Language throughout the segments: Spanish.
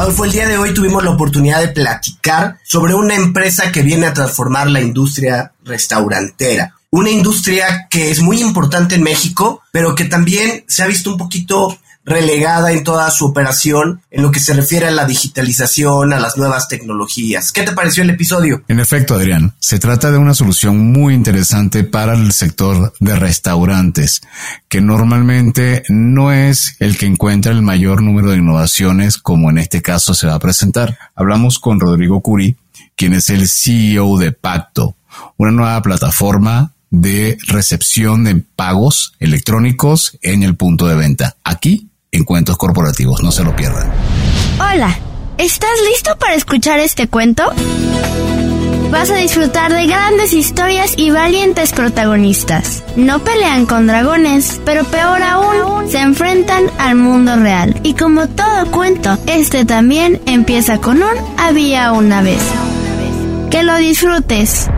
Adolfo, el día de hoy tuvimos la oportunidad de platicar sobre una empresa que viene a transformar la industria restaurantera. Una industria que es muy importante en México, pero que también se ha visto un poquito relegada en toda su operación en lo que se refiere a la digitalización, a las nuevas tecnologías. ¿Qué te pareció el episodio? En efecto, Adrián, se trata de una solución muy interesante para el sector de restaurantes, que normalmente no es el que encuentra el mayor número de innovaciones como en este caso se va a presentar. Hablamos con Rodrigo Curi, quien es el CEO de Pacto, una nueva plataforma de recepción de pagos electrónicos en el punto de venta. Aquí Encuentros corporativos, no se lo pierdan. Hola, ¿estás listo para escuchar este cuento? Vas a disfrutar de grandes historias y valientes protagonistas. No pelean con dragones, pero peor aún, se enfrentan al mundo real. Y como todo cuento, este también empieza con un había una vez. Que lo disfrutes.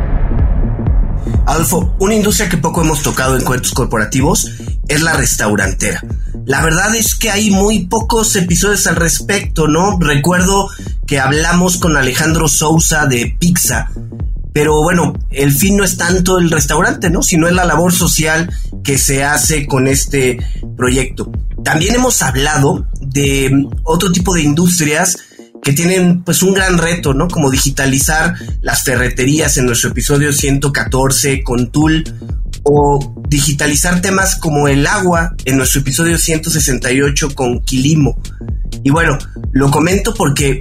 Adolfo, una industria que poco hemos tocado en cuentos corporativos es la restaurantera. La verdad es que hay muy pocos episodios al respecto, ¿no? Recuerdo que hablamos con Alejandro Sousa de Pizza, pero bueno, el fin no es tanto el restaurante, ¿no? Sino es la labor social que se hace con este proyecto. También hemos hablado de otro tipo de industrias que tienen pues un gran reto, ¿no? Como digitalizar las ferreterías en nuestro episodio 114 con Tool o digitalizar temas como el agua en nuestro episodio 168 con Quilimo. Y bueno, lo comento porque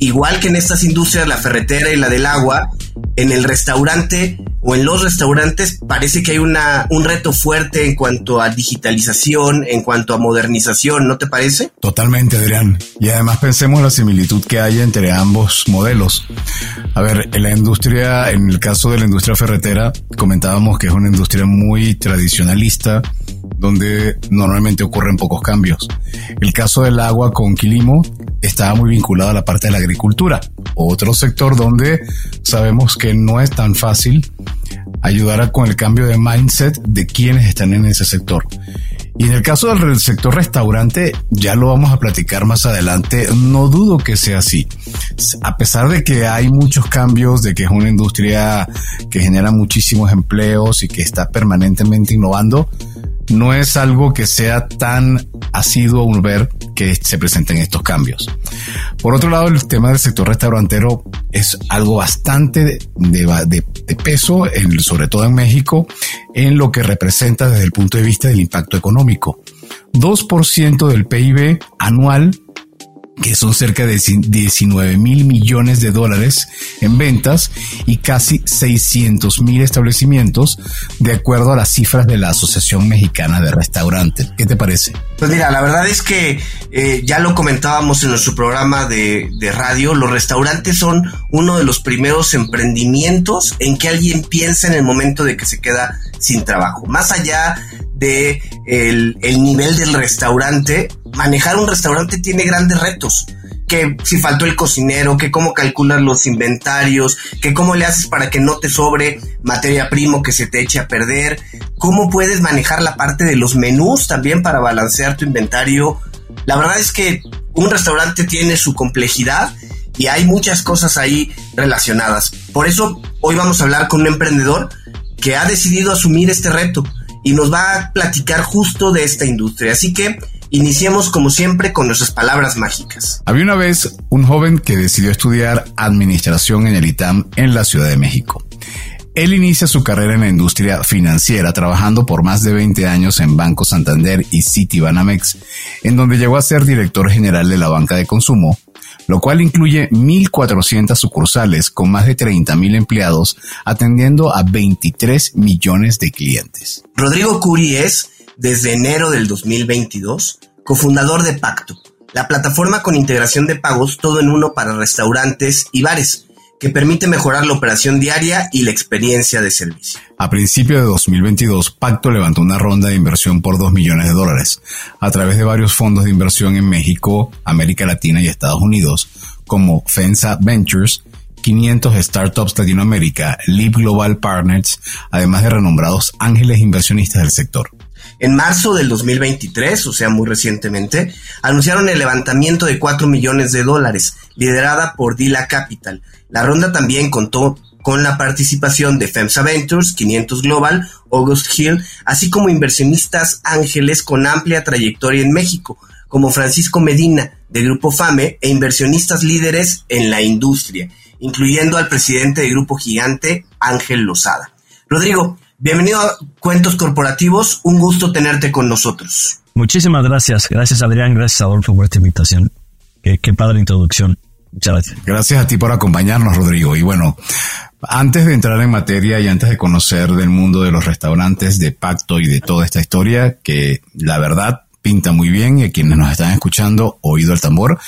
igual que en estas industrias, la ferretera y la del agua, en el restaurante o en los restaurantes parece que hay una, un reto fuerte en cuanto a digitalización, en cuanto a modernización, ¿no te parece? Totalmente, Adrián. Y además pensemos la similitud que hay entre ambos modelos. A ver, en la industria, en el caso de la industria ferretera, comentábamos que es una industria muy tradicionalista, donde normalmente ocurren pocos cambios. El caso del agua con Quilimo estaba muy vinculado a la parte de la agricultura, otro sector donde sabemos que no es tan fácil ayudar con el cambio de mindset de quienes están en ese sector. Y en el caso del sector restaurante, ya lo vamos a platicar más adelante, no dudo que sea así. A pesar de que hay muchos cambios, de que es una industria que genera muchísimos empleos y que está permanentemente innovando, no es algo que sea tan asiduo un ver que se presenten estos cambios. Por otro lado, el tema del sector restaurantero es algo bastante de, peso, sobre todo en México, en lo que representa desde el punto de vista del impacto económico. 2% del PIB anual que son cerca de 19 mil millones de dólares en ventas y casi 600 mil establecimientos, de acuerdo a las cifras de la Asociación Mexicana de Restaurantes. ¿Qué te parece? Pues mira, la verdad es que eh, ya lo comentábamos en nuestro programa de, de, radio, los restaurantes son uno de los primeros emprendimientos en que alguien piensa en el momento de que se queda sin trabajo. Más allá de el, el nivel del restaurante, manejar un restaurante tiene grandes retos que si faltó el cocinero, que cómo calculas los inventarios, que cómo le haces para que no te sobre materia primo que se te eche a perder, cómo puedes manejar la parte de los menús también para balancear tu inventario. La verdad es que un restaurante tiene su complejidad y hay muchas cosas ahí relacionadas. Por eso hoy vamos a hablar con un emprendedor que ha decidido asumir este reto y nos va a platicar justo de esta industria. Así que Iniciemos como siempre con nuestras palabras mágicas. Había una vez un joven que decidió estudiar administración en el ITAM en la Ciudad de México. Él inicia su carrera en la industria financiera trabajando por más de 20 años en Banco Santander y Citibanamex, en donde llegó a ser director general de la banca de consumo, lo cual incluye 1.400 sucursales con más de 30.000 empleados atendiendo a 23 millones de clientes. Rodrigo Curi es desde enero del 2022, cofundador de Pacto, la plataforma con integración de pagos todo en uno para restaurantes y bares, que permite mejorar la operación diaria y la experiencia de servicio. A principios de 2022, Pacto levantó una ronda de inversión por 2 millones de dólares a través de varios fondos de inversión en México, América Latina y Estados Unidos, como FENSA Ventures, 500 Startups Latinoamérica, Leap Global Partners, además de renombrados ángeles inversionistas del sector. En marzo del 2023, o sea, muy recientemente, anunciaron el levantamiento de 4 millones de dólares, liderada por Dila Capital. La ronda también contó con la participación de FEMSA Ventures, 500 Global, August Hill, así como inversionistas ángeles con amplia trayectoria en México, como Francisco Medina, de Grupo FAME, e inversionistas líderes en la industria, incluyendo al presidente de Grupo Gigante, Ángel Lozada. Rodrigo, bienvenido a Cuentos Corporativos, un gusto tenerte con nosotros. Muchísimas gracias, gracias Adrián, gracias Adolfo por esta invitación. Qué, qué padre introducción. Muchas gracias. Gracias a ti por acompañarnos, Rodrigo. Y bueno, antes de entrar en materia y antes de conocer del mundo de los restaurantes, de Pacto y de toda esta historia, que la verdad pinta muy bien y quienes nos están escuchando, oído el tambor,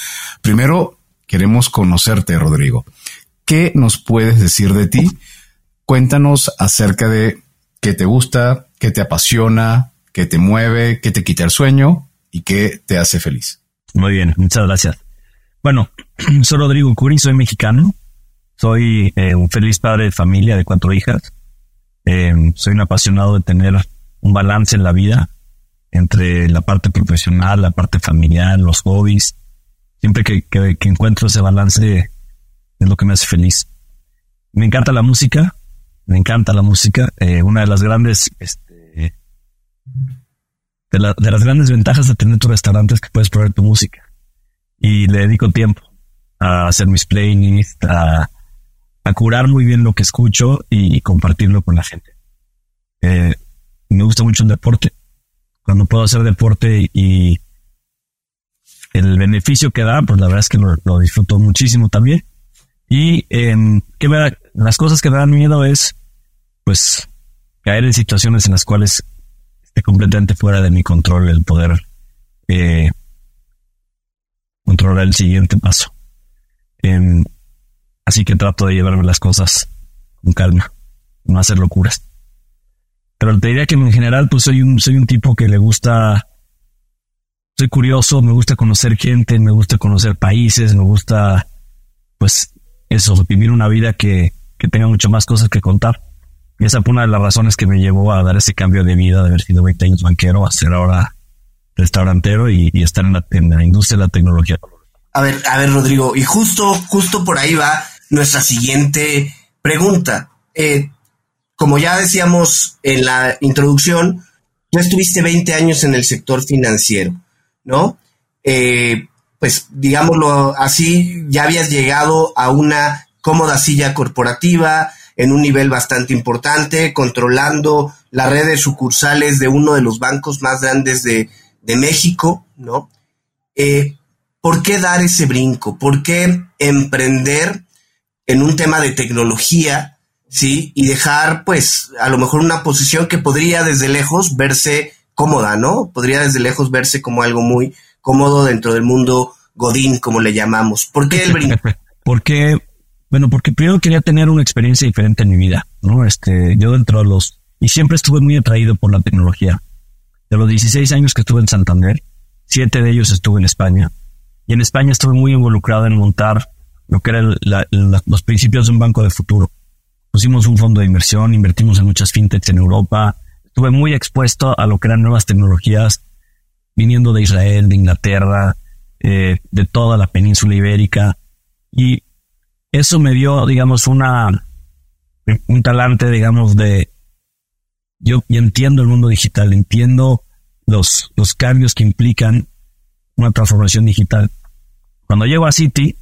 primero queremos conocerte, Rodrigo. ¿Qué nos puedes decir de ti? Cuéntanos acerca de qué te gusta, qué te apasiona, qué te mueve, qué te quita el sueño y qué te hace feliz. Muy bien, muchas gracias. Bueno, soy Rodrigo Curi, soy mexicano, soy eh, un feliz padre de familia de cuatro hijas, eh, soy un apasionado de tener un balance en la vida entre la parte profesional, la parte familiar, los hobbies. Siempre que, que encuentro ese balance es lo que me hace feliz. Me encanta la música, me encanta la música. Eh, una de las grandes, este, de, las grandes ventajas de tener tu restaurante es que puedes probar tu música. Y le dedico tiempo a hacer mis playlists, a, curar muy bien lo que escucho y compartirlo con la gente. Eh, me gusta mucho el deporte. Cuando puedo hacer deporte y el beneficio que da, pues la verdad es que lo disfruto muchísimo también. Y eh, que me las cosas que me dan miedo es pues caer en situaciones en las cuales esté completamente fuera de mi control el poder eh, controlar el siguiente paso. Em, así que trato de llevarme las cosas con calma, no hacer locuras. Pero te diría que en general, pues soy un, soy un tipo que le gusta, soy curioso, me gusta conocer gente, me gusta conocer países, me gusta, pues, eso, vivir una vida que, que tenga mucho más cosas que contar. Y esa fue una de las razones que me llevó a dar ese cambio de vida, de haber sido 20 años banquero, a ser ahora restaurantero y, estar en la, industria de la tecnología. A ver, a ver, Rodrigo, y justo, justo por ahí va nuestra siguiente pregunta. Eh, como ya decíamos en la introducción, tú estuviste 20 años en el sector financiero, ¿no? Eh, pues digámoslo así, ya habías llegado a una cómoda silla corporativa, en un nivel bastante importante, controlando la red de sucursales de uno de los bancos más grandes de, México, ¿no? Eh, ¿Por qué dar ese brinco? ¿Por qué emprender en un tema de tecnología, sí? Y dejar, pues, a lo mejor una posición que podría desde lejos verse cómoda, ¿no? Podría desde lejos verse como algo muy cómodo dentro del mundo Godín, como le llamamos. ¿Por qué el brinco? Porque bueno, porque primero quería tener una experiencia diferente en mi vida, ¿no? Este, yo dentro de los, y siempre estuve muy atraído por la tecnología. De los 16 años que estuve en Santander, siete de ellos estuve en España. Y en España estuve muy involucrado en montar lo que eran los principios de un banco de futuro. Pusimos un fondo de inversión, invertimos en muchas fintechs en Europa. Estuve muy expuesto a lo que eran nuevas tecnologías viniendo de Israel, de Inglaterra, eh, de toda la península ibérica. Y eso me dio, digamos, una, un talante, digamos, de, yo, entiendo el mundo digital, entiendo los, los cambios que implican una transformación digital. Cuando llego a City,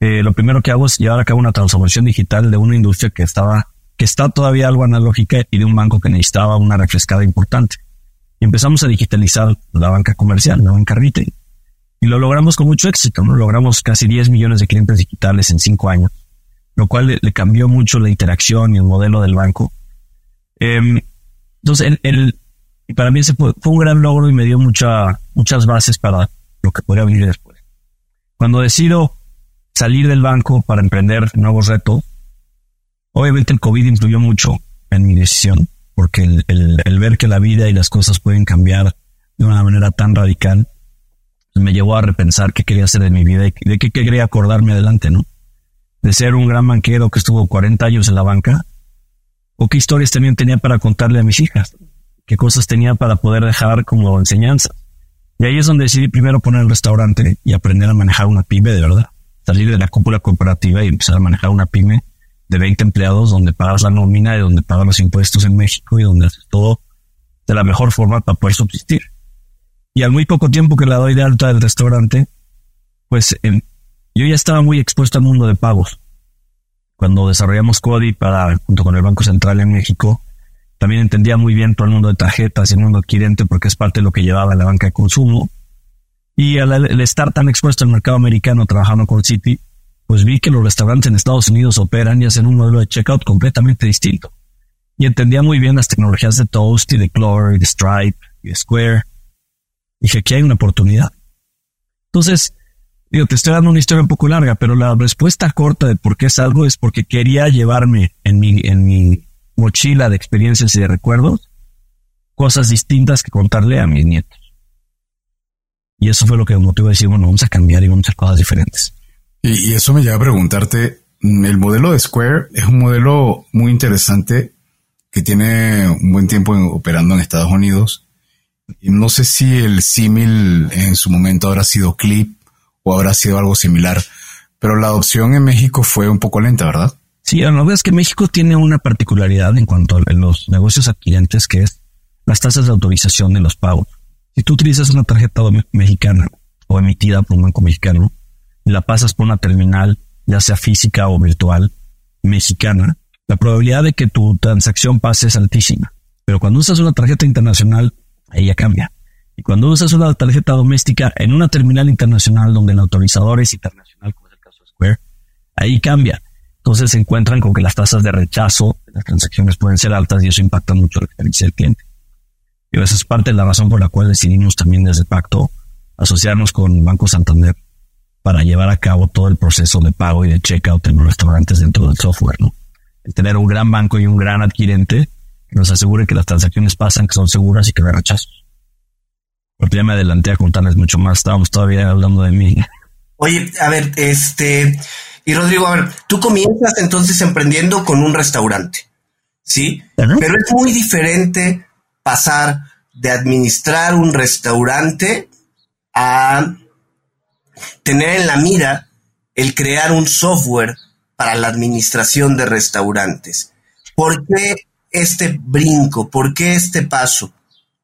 eh, lo primero que hago es llevar a cabo una transformación digital de una industria que estaba, que está todavía algo analógica y de un banco que necesitaba una refrescada importante. Y empezamos a digitalizar la banca comercial, la banca retail. Y lo logramos con mucho éxito. Logramos casi 10 millones de clientes digitales en 5 años, lo cual le, cambió mucho la interacción y el modelo del banco. Em, entonces, el, para mí fue, un gran logro y me dio mucha, muchas bases para lo que podría venir después. Cuando decido salir del banco para emprender nuevos retos, obviamente el COVID influyó mucho en mi decisión, porque el, ver que la vida y las cosas pueden cambiar de una manera tan radical me llevó a repensar qué quería hacer en mi vida y de qué quería acordarme adelante, ¿no? De ser un gran banquero que estuvo 40 años en la banca, o qué historias también tenía para contarle a mis hijas. qué cosas tenía para poder dejar como enseñanza. Y ahí es donde decidí primero poner el restaurante y aprender a manejar una pyme de verdad. Salir de la cúpula corporativa y empezar a manejar una pyme de 20 empleados donde pagas la nómina y donde pagas los impuestos en México y donde haces todo de la mejor forma para poder subsistir. Y al muy poco tiempo que la doy de alta del restaurante, pues yo ya estaba muy expuesto al mundo de pagos. Cuando desarrollamos Cody para, junto con el Banco Central en México, también entendía muy bien todo el mundo de tarjetas y el mundo adquirente porque es parte de lo que llevaba la banca de consumo. Y al, estar tan expuesto al mercado americano trabajando con City, pues vi que los restaurantes en Estados Unidos operan y hacen un modelo de checkout completamente distinto. Y entendía muy bien las tecnologías de Toast y de Clover y de Stripe y de Square. Dije, aquí hay una oportunidad. Entonces, digo, te estoy dando una historia un poco larga, pero la respuesta corta de por qué es algo es porque quería llevarme en mi, en mi mochila de experiencias y de recuerdos cosas distintas que contarle a mis nietos. Y eso fue lo que motivó a decir, bueno, vamos a cambiar y vamos a hacer cosas diferentes. Y, eso me lleva a preguntarte, el modelo de Square es un modelo muy interesante que tiene un buen tiempo operando en Estados Unidos. Y no sé si el símil en su momento habrá sido Clip o habrá sido algo similar, pero la adopción en México fue un poco lenta, ¿verdad? Sí, la verdad es que México tiene una particularidad en cuanto a los negocios adquirentes, que es las tasas de autorización de los pagos. Si tú utilizas una tarjeta mexicana o emitida por un banco mexicano, la pasas por una terminal, ya sea física o virtual, mexicana, la probabilidad de que tu transacción pase es altísima. Pero cuando usas una tarjeta internacional, ya cambia. Y cuando usas una tarjeta doméstica en una terminal internacional donde el autorizador es internacional, como es el caso de Square, ahí cambia. Entonces se encuentran con que las tasas de rechazo de las transacciones pueden ser altas y eso impacta mucho la experiencia del cliente. Y esa es parte de la razón por la cual decidimos también desde el pacto asociarnos con Banco Santander para llevar a cabo todo el proceso de pago y de checkout en los restaurantes dentro del software, ¿no? El tener un gran banco y un gran adquirente que nos asegure que las transacciones pasan, que son seguras y que no hay rechazos. Porque ya me adelanté a contarles mucho más. Estábamos todavía hablando de mí. Oye, a ver, este, y Rodrigo, a ver, tú comienzas entonces emprendiendo con un restaurante, ¿sí? Pero es muy diferente pasar de administrar un restaurante a tener en la mira el crear un software para la administración de restaurantes. ¿Por qué este brinco? ¿Por qué este paso?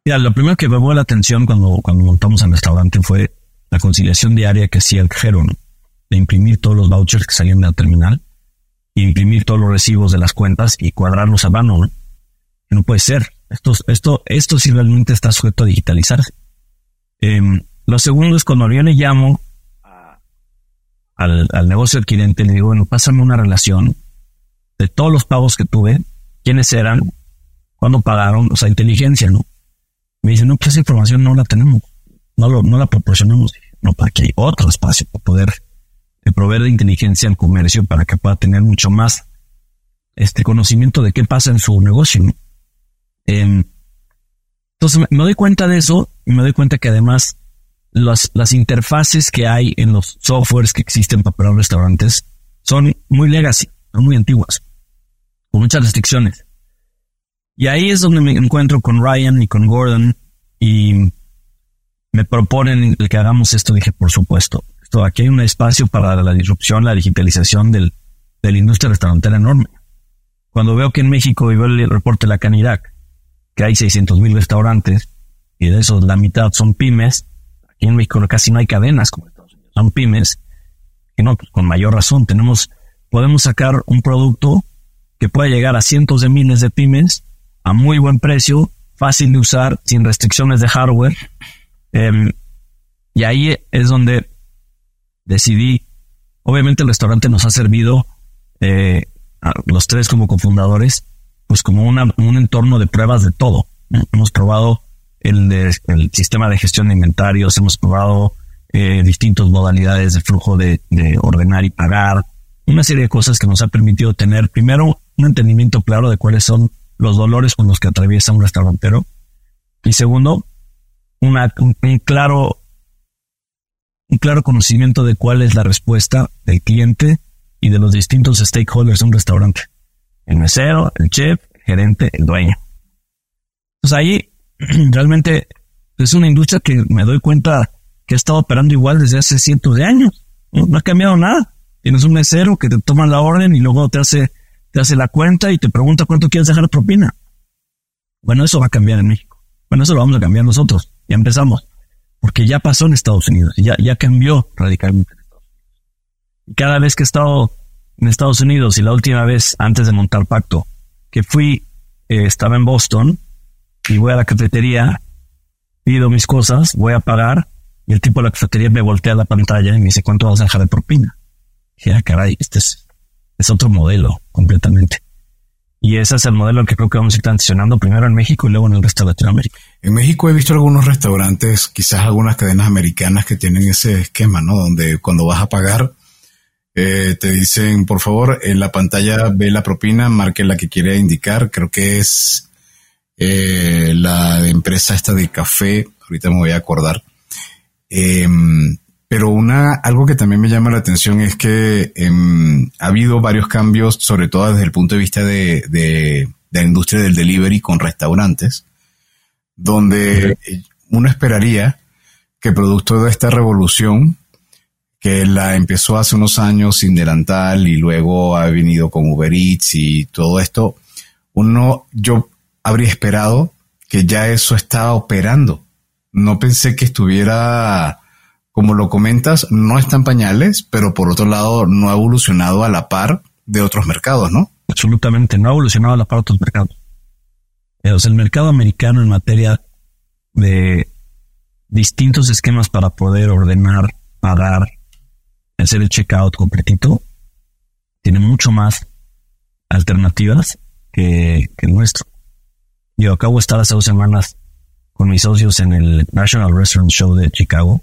Mira, lo primero que me llamó la atención cuando, cuando montamos el restaurante fue la conciliación diaria que hacía el cajero, de imprimir todos los vouchers que salían de la terminal, imprimir todos los recibos de las cuentas y cuadrarlos a mano. ¿no? Puede ser. Esto, esto, esto sí realmente está sujeto a digitalizarse. Em, lo segundo es cuando yo le llamo al, negocio adquirente, le digo, bueno, pásame una relación de todos los pagos que tuve, quiénes eran, cuándo pagaron, o sea, inteligencia, ¿no? Me dice, no, pues esa información no la tenemos, no, lo, no la proporcionamos. No, para que hay otro espacio para poder proveer de inteligencia al comercio para que pueda tener mucho más este conocimiento de qué pasa en su negocio. Em, entonces me doy cuenta de eso y me doy cuenta que además las, las interfaces que hay en los softwares que existen para operar restaurantes son muy legacy, son muy antiguas, con muchas restricciones. Y ahí es donde me encuentro con Ryan y con Gordon y me proponen que hagamos esto. Dije, por supuesto, esto, aquí hay un espacio para la disrupción, la digitalización del, de la industria restaurantera enorme. Cuando veo que en México, y veo el reporte de la Canirac, que hay 600 mil restaurantes y de esos la mitad son pymes, en México casi no hay cadenas como Estados Unidos, son pymes, que no, pues, con mayor razón tenemos, podemos sacar un producto que pueda llegar a cientos de miles de pymes a muy buen precio, fácil de usar, sin restricciones de hardware. Em, y ahí es donde decidí, obviamente el restaurante nos ha servido, eh, los tres como cofundadores, pues como un entorno de pruebas de todo. Hemos probado el, sistema de gestión de inventarios, hemos probado eh, distintas modalidades de flujo de, ordenar y pagar, una serie de cosas que nos ha permitido tener primero un entendimiento claro de cuáles son los dolores con los que atraviesa un restaurantero y segundo un, claro un claro conocimiento de cuál es la respuesta del cliente y de los distintos stakeholders de un restaurante. El mesero, el chef, el gerente, el dueño. Entonces ahí realmente es una industria que me doy cuenta que ha estado operando igual desde hace cientos de años. No, ha cambiado nada. Tienes un mesero que te toma la orden y luego te hace, te hace la cuenta y te pregunta cuánto quieres dejar de propina. Bueno, eso va a cambiar en México. Bueno, eso lo vamos a cambiar nosotros. Ya empezamos. Porque ya pasó en Estados Unidos. Ya, ya cambió radicalmente. Y cada vez que he estado en Estados Unidos y la última vez antes de montar pacto, que fui, eh, estaba en Boston y voy a la cafetería, pido mis cosas, voy a pagar y el tipo de la cafetería me voltea la pantalla y me dice, ¿cuánto vas a dejar de propina? Y dije, ah, caray, este es, es otro modelo completamente. Y ese es el modelo que creo que vamos a ir transicionando primero en México y luego en el resto de Latinoamérica. En México he visto algunos restaurantes, quizás algunas cadenas americanas que tienen ese esquema, ¿no? Donde cuando vas a pagar, eh, te dicen, por favor, en la pantalla ve la propina, marque la que quiere indicar. Creo que es eh, la empresa esta de café, ahorita me voy a acordar. Em, pero una, algo que también me llama la atención es que em, ha habido varios cambios, sobre todo desde el punto de vista de, de, la industria del delivery con restaurantes, donde uno esperaría que producto de esta revolución, que la empezó hace unos años sin delantal y luego ha venido con Uber Eats y todo esto, uno, yo habría esperado que ya eso estaba operando. No pensé que estuviera, como lo comentas, no está pañales, pero por otro lado no ha evolucionado a la par de otros mercados, ¿no? Absolutamente, no ha evolucionado a la par de otros mercados. el mercado americano en materia de distintos esquemas para poder ordenar, pagar, hacer el checkout completito, tiene mucho más alternativas que, que el nuestro. Yo acabo de estar hace dos semanas con mis socios en el National Restaurant Show de Chicago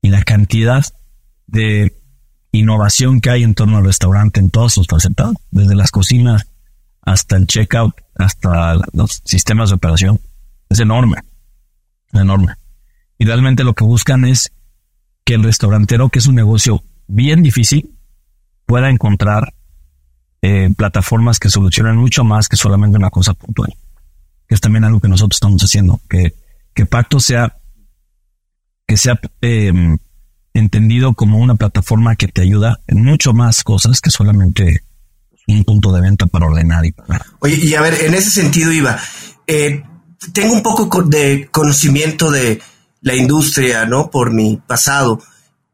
y la cantidad de innovación que hay en torno al restaurante en todos sus facetas, desde las cocinas hasta el checkout, hasta los sistemas de operación, es enorme, enorme. Y realmente lo que buscan es que el restaurantero, que es un negocio bien difícil, pueda encontrar eh, plataformas que solucionen mucho más que solamente una cosa puntual que es también algo que nosotros estamos haciendo, que, que Pacto sea, que sea em, entendido como una plataforma que te ayuda en mucho más cosas que solamente un punto de venta para ordenar y pagar. Oye, y a ver, en ese sentido, Iba, eh, tengo un poco de conocimiento de la industria, ¿no? Por mi pasado.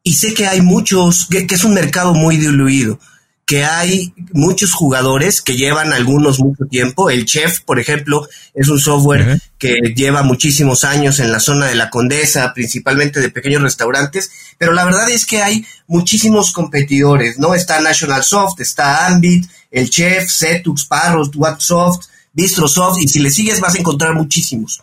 Y sé que hay muchos, que es un mercado muy diluido que hay muchos jugadores que llevan algunos mucho tiempo. El Chef, por ejemplo, es un software que lleva muchísimos años en la zona de la Condesa, principalmente de pequeños restaurantes, pero la verdad es que hay muchísimos competidores, ¿no? Está National Soft, está Ambit, el Chef, Setux, Parros, Whatsoft, Bistrosoft, y si le sigues vas a encontrar muchísimos.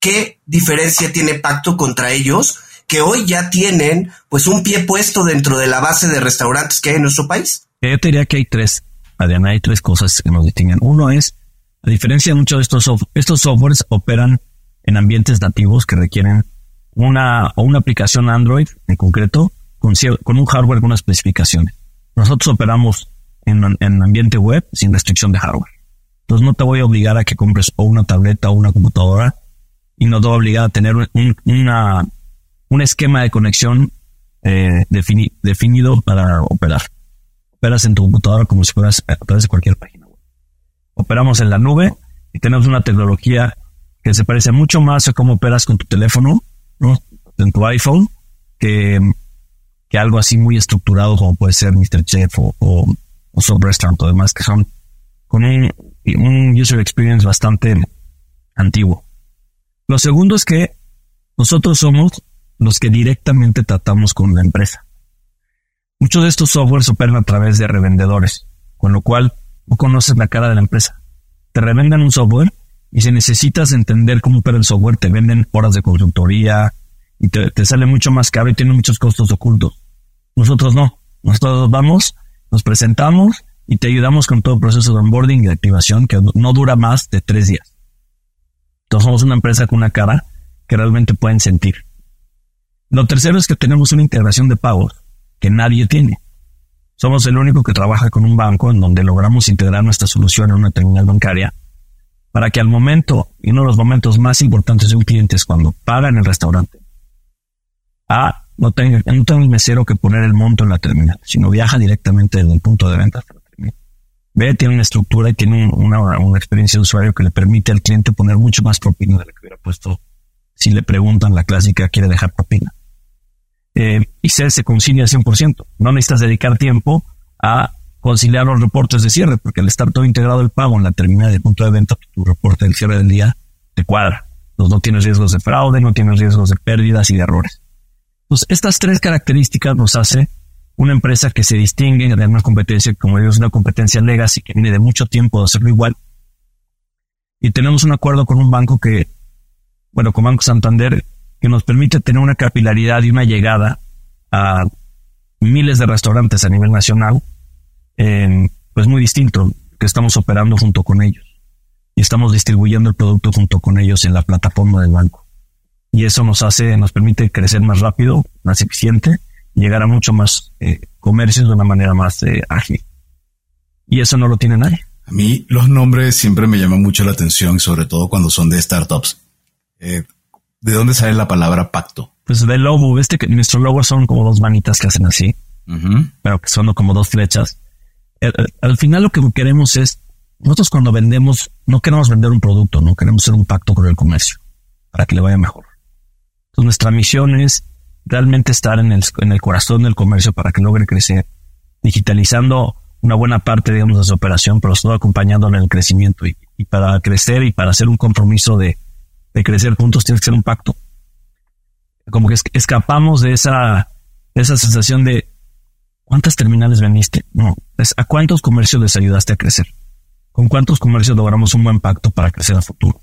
¿Qué diferencia tiene Pacto contra ellos? que hoy ya tienen pues un pie puesto dentro de la base de restaurantes que hay en nuestro país. Yo te diría que hay tres, Adriana, hay tres cosas que nos distinguen. Uno es, a diferencia de muchos de estos, estos softwares operan en ambientes nativos que requieren una, o una aplicación Android en concreto con, con un hardware con unas especificaciones. Nosotros operamos en, en ambiente web sin restricción de hardware. Entonces no te voy a obligar a que compres o una tableta o una computadora y no te voy a obligar a tener un, una, un esquema de conexión eh, definido para operar operas en tu computadora como si fueras a través de cualquier página web. Operamos en la nube y tenemos una tecnología que se parece mucho más a cómo operas con tu teléfono, ¿no? en tu iPhone, que, que algo así muy estructurado como puede ser Mr. Chef o, o, o Restaurant o demás, que son con un, un user experience bastante antiguo. Lo segundo es que nosotros somos los que directamente tratamos con la empresa. Muchos de estos softwares operan a través de revendedores, con lo cual no conoces la cara de la empresa. Te revenden un software y si necesitas entender cómo opera el software, te venden horas de consultoría y te, sale mucho más caro y tiene muchos costos ocultos. Nosotros no. Nosotros vamos, nos presentamos y te ayudamos con todo el proceso de onboarding y de activación que no dura más de tres días. Entonces somos una empresa con una cara que realmente pueden sentir. Lo tercero es que tenemos una integración de pagos que nadie tiene. Somos el único que trabaja con un banco en donde logramos integrar nuestra solución en una terminal bancaria para que al momento, y uno de los momentos más importantes de un cliente es cuando paga en el restaurante, A, no tenga, no tenga el mesero que poner el monto en la terminal, sino viaja directamente desde el punto de venta hasta la terminal. B, tiene una estructura y tiene una, una experiencia de usuario que le permite al cliente poner mucho más propina de lo que hubiera puesto si le preguntan la clásica, quiere dejar propina. Eh, y C, se concilia al 100%. No necesitas dedicar tiempo a conciliar los reportes de cierre, porque al estar todo integrado el pago en la terminal del punto de venta, tu reporte del cierre del día te cuadra. Entonces no tienes riesgos de fraude, no tienes riesgos de pérdidas y de errores. Entonces, estas tres características nos hace una empresa que se distingue de una competencia, como digo, es una competencia legacy que viene de mucho tiempo de hacerlo igual. Y tenemos un acuerdo con un banco que, bueno, con Banco Santander, que nos permite tener una capilaridad y una llegada a miles de restaurantes a nivel nacional pues muy distinto, que estamos operando junto con ellos y estamos distribuyendo el producto junto con ellos en la plataforma del banco. Y eso nos hace, nos permite crecer más rápido, más eficiente, llegar a mucho más eh, comercios de una manera más eh, ágil. Y eso no lo tiene nadie. A mí los nombres siempre me llaman mucho la atención, sobre todo cuando son de startups. Eh, ¿De dónde sale la palabra pacto? Pues del logo, este que nuestro logo son como dos manitas que hacen así, pero que son como dos flechas al final lo que queremos es, nosotros cuando vendemos, no queremos vender un producto, no queremos hacer un pacto con el comercio para que le vaya mejor. Entonces nuestra misión es realmente estar en el, en el corazón del comercio para que logre crecer, digitalizando una buena parte, digamos, de su operación, pero todo acompañándole en el crecimiento. Y, para crecer y para hacer un compromiso de, de crecer juntos, tiene que ser un pacto. Como que escapamos de esa, de esa sensación de ¿Cuántas terminales vendiste? No, es a cuántos comercios les ayudaste a crecer. ¿Con cuántos comercios logramos un buen pacto para crecer a futuro?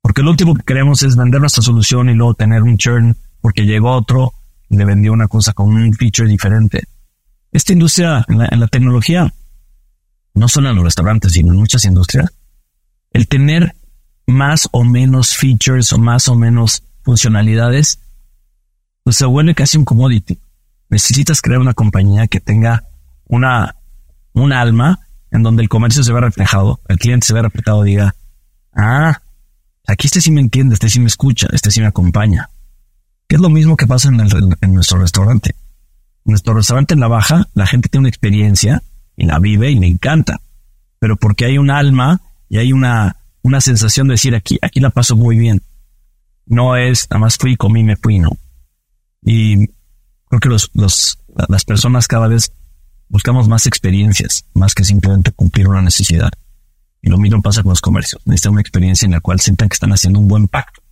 Porque lo último que queremos es vender nuestra solución y luego tener un churn porque llegó otro le vendió una cosa con un feature diferente. Esta industria la, en la tecnología, no solo en los restaurantes, sino en muchas industrias, el tener más o menos features o más o menos funcionalidades, pues se vuelve casi un commodity necesitas crear una compañía que tenga una, un alma en donde el comercio se vea reflejado, el cliente se vea reflejado, diga, ah, aquí este sí me entiende, este sí me escucha, este sí me acompaña. Que es lo mismo que pasa en, en nuestro restaurante. En nuestro restaurante en la baja, la gente tiene una experiencia y la vive y le encanta. Pero porque hay un alma y hay una, una sensación de decir aquí, aquí la paso muy bien. No es, nada más fui, comí, me fui, no. Y creo que los, los, las personas cada vez buscamos más experiencias, más que simplemente cumplir una necesidad. Y lo mismo pasa con los comercios. Necesitan una experiencia en la cual sientan que están haciendo un buen pacto.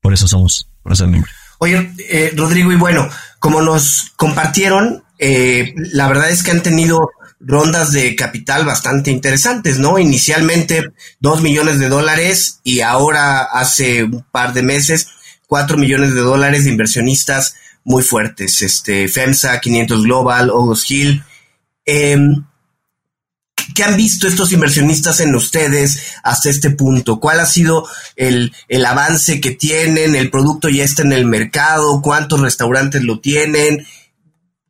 Por eso somos, por eso el número. Oye, eh, Rodrigo, y bueno, como nos compartieron, eh, la verdad es que han tenido rondas de capital bastante interesantes, ¿no? Inicialmente dos millones de dólares y ahora hace un par de meses cuatro millones de dólares de inversionistas muy fuertes, este, FEMSA, 500 Global, Ogos Hill. Em, ¿Qué han visto estos inversionistas en ustedes hasta este punto? ¿Cuál ha sido el, avance que tienen? ¿El producto ya está en el mercado? ¿Cuántos restaurantes lo tienen?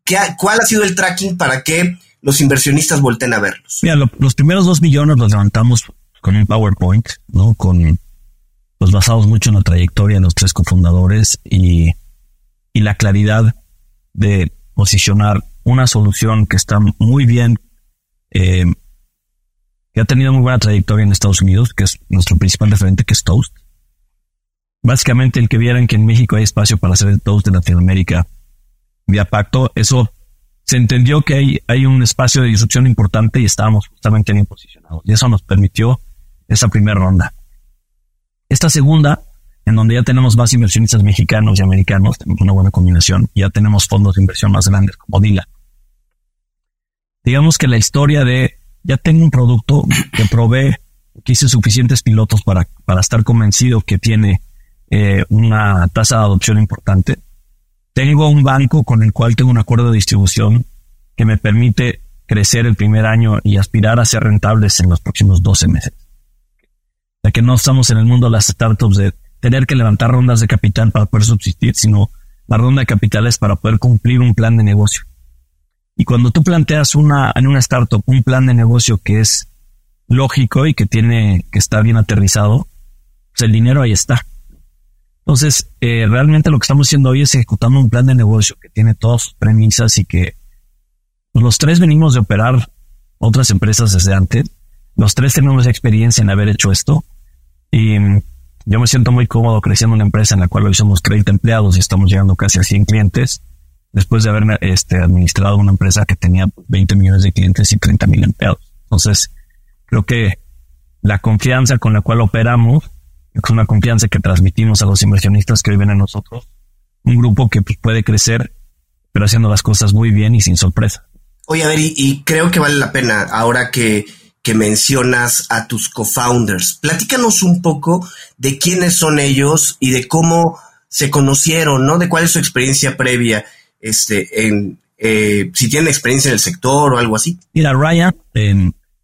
¿Qué ¿Cuál ha sido el tracking para que los inversionistas volten a verlos? Mira, los primeros dos millones los levantamos con un PowerPoint, ¿no? Con los basados mucho en la trayectoria de los tres cofundadores y y la claridad de posicionar una solución que está muy bien, eh, que ha tenido muy buena trayectoria en Estados Unidos, que es nuestro principal referente, que es Toast. Básicamente el que vieran que en México hay espacio para hacer el Toast de Latinoamérica vía pacto, eso se entendió que hay, un espacio de disrupción importante y estábamos justamente bien posicionados. Y eso nos permitió esa primera ronda. Esta segunda en donde ya tenemos más inversionistas mexicanos y americanos, tenemos una buena combinación, ya tenemos fondos de inversión más grandes como Dila. Digamos que la historia de ya tengo un producto que provee, que hice suficientes pilotos para, para estar convencido que tiene eh, una tasa de adopción importante. Tengo un banco con el cual tengo un acuerdo de distribución que me permite crecer el primer año y aspirar a ser rentables en los próximos 12 meses. Ya que no estamos en el mundo de las startups de tener que levantar rondas de capital para poder subsistir, sino la ronda de capital es para poder cumplir un plan de negocio. Y cuando tú planteas una, en una startup un plan de negocio que es lógico y que tiene, que está bien aterrizado, pues el dinero ahí está. Entonces, eh, realmente lo que estamos haciendo hoy es ejecutando un plan de negocio que tiene todas sus premisas y que los tres venimos de operar otras empresas desde antes. Los tres tenemos experiencia en haber hecho esto y mm, yo me siento muy cómodo creciendo una empresa en la cual hoy somos 30 empleados y estamos llegando casi a 100 clientes después de haber este, administrado una empresa que tenía 20 millones de clientes y 30 mil empleados. Entonces, creo que la confianza con la cual operamos es una confianza que transmitimos a los inversionistas que viven en nosotros. Un grupo que pues, puede crecer, pero haciendo las cosas muy bien y sin sorpresa. Oye, a ver, y, creo que vale la pena ahora que, que mencionas a tus co-founders. Platícanos un poco de quiénes son ellos y de cómo se conocieron, ¿no? De cuál es su experiencia previa, este, en, eh, si tienen experiencia en el sector o algo así. Mira, Ryan,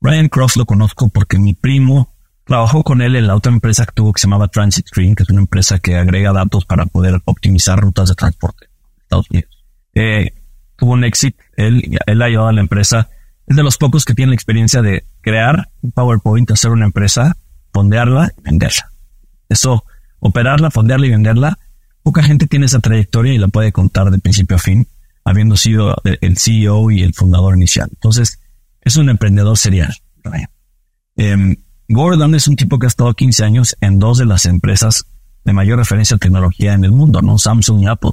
Ryan Croft lo conozco porque mi primo Trabajó con él en la otra empresa que tuvo que se llamaba Transit Screen, que es una empresa que agrega datos para poder optimizar rutas de transporte en Estados Unidos. Eh, tuvo un éxito, él, él ha ayudado a la empresa. Es de los pocos que tiene la experiencia de crear un PowerPoint, hacer una empresa, fondearla y venderla. Eso, operarla, fondearla y venderla. Poca gente tiene esa trayectoria y la puede contar de principio a fin, habiendo sido el CEO y el fundador inicial. Entonces, es un emprendedor serial, Ryan. Gordon es un tipo que ha estado 15 años en dos de las empresas de mayor referencia a tecnología en el mundo, ¿no? Samsung y Apple.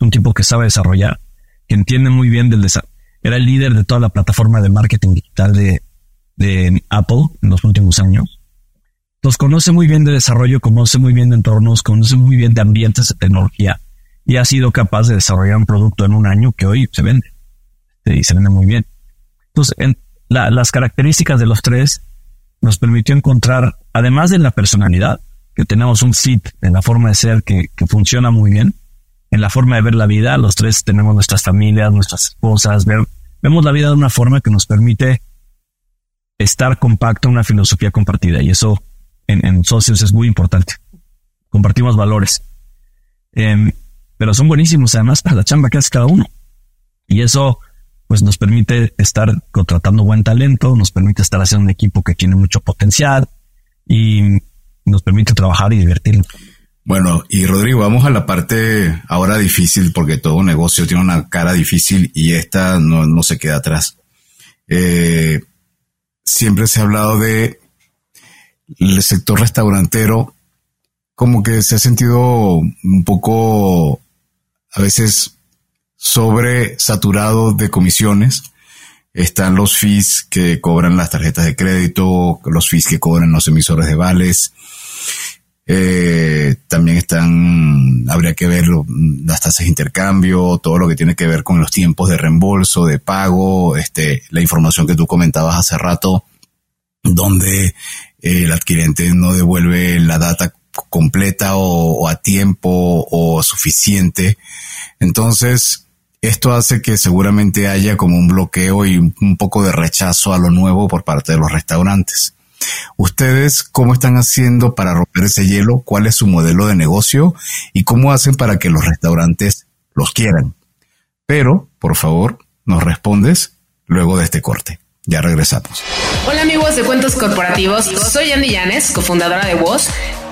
Un tipo que sabe desarrollar, que entiende muy bien del desarrollo. Era el líder de toda la plataforma de marketing digital de, de Apple en los últimos años. Los conoce muy bien de desarrollo, conoce muy bien de entornos, conoce muy bien de ambientes de tecnología y ha sido capaz de desarrollar un producto en un año que hoy se vende y se vende muy bien. Entonces, en las características de los tres nos permitió encontrar, además de la personalidad, que tenemos un fit en la forma de ser que, funciona muy bien, en la forma de ver la vida, los tres tenemos nuestras familias, nuestras esposas, vemos la vida de una forma que nos permite estar compacto, una filosofía compartida, y eso en, socios es muy importante. Compartimos valores. Em, pero son buenísimos además para la chamba que hace cada uno. Y eso pues nos permite estar contratando buen talento, nos permite estar haciendo un equipo que tiene mucho potencial y nos permite trabajar y divertirnos. Bueno, y Rodrigo, vamos a la parte ahora difícil, porque todo negocio tiene una cara difícil y esta no, se queda atrás. Eh, siempre se ha hablado de el sector restaurantero, como que se ha sentido un poco a veces sobresaturado de comisiones. Están los fees que cobran las tarjetas de crédito, los fees que cobran los emisores de vales. Eh, también están, habría que ver las tasas de intercambio, todo lo que tiene que ver con los tiempos de reembolso, de pago, este, la información que tú comentabas hace rato, donde eh, el adquirente no devuelve la data completa o a tiempo o suficiente. Entonces, esto hace que seguramente haya como un bloqueo y un poco de rechazo a lo nuevo por parte de los restaurantes. ¿Ustedes cómo están haciendo para romper ese hielo? ¿Cuál es su modelo de negocio? ¿Y cómo hacen para que los restaurantes los quieran? Pero, por favor, nos respondes luego de este corte. Ya regresamos. Hola amigos de Cuentos Corporativos, soy Andy Llanes, cofundadora de Voz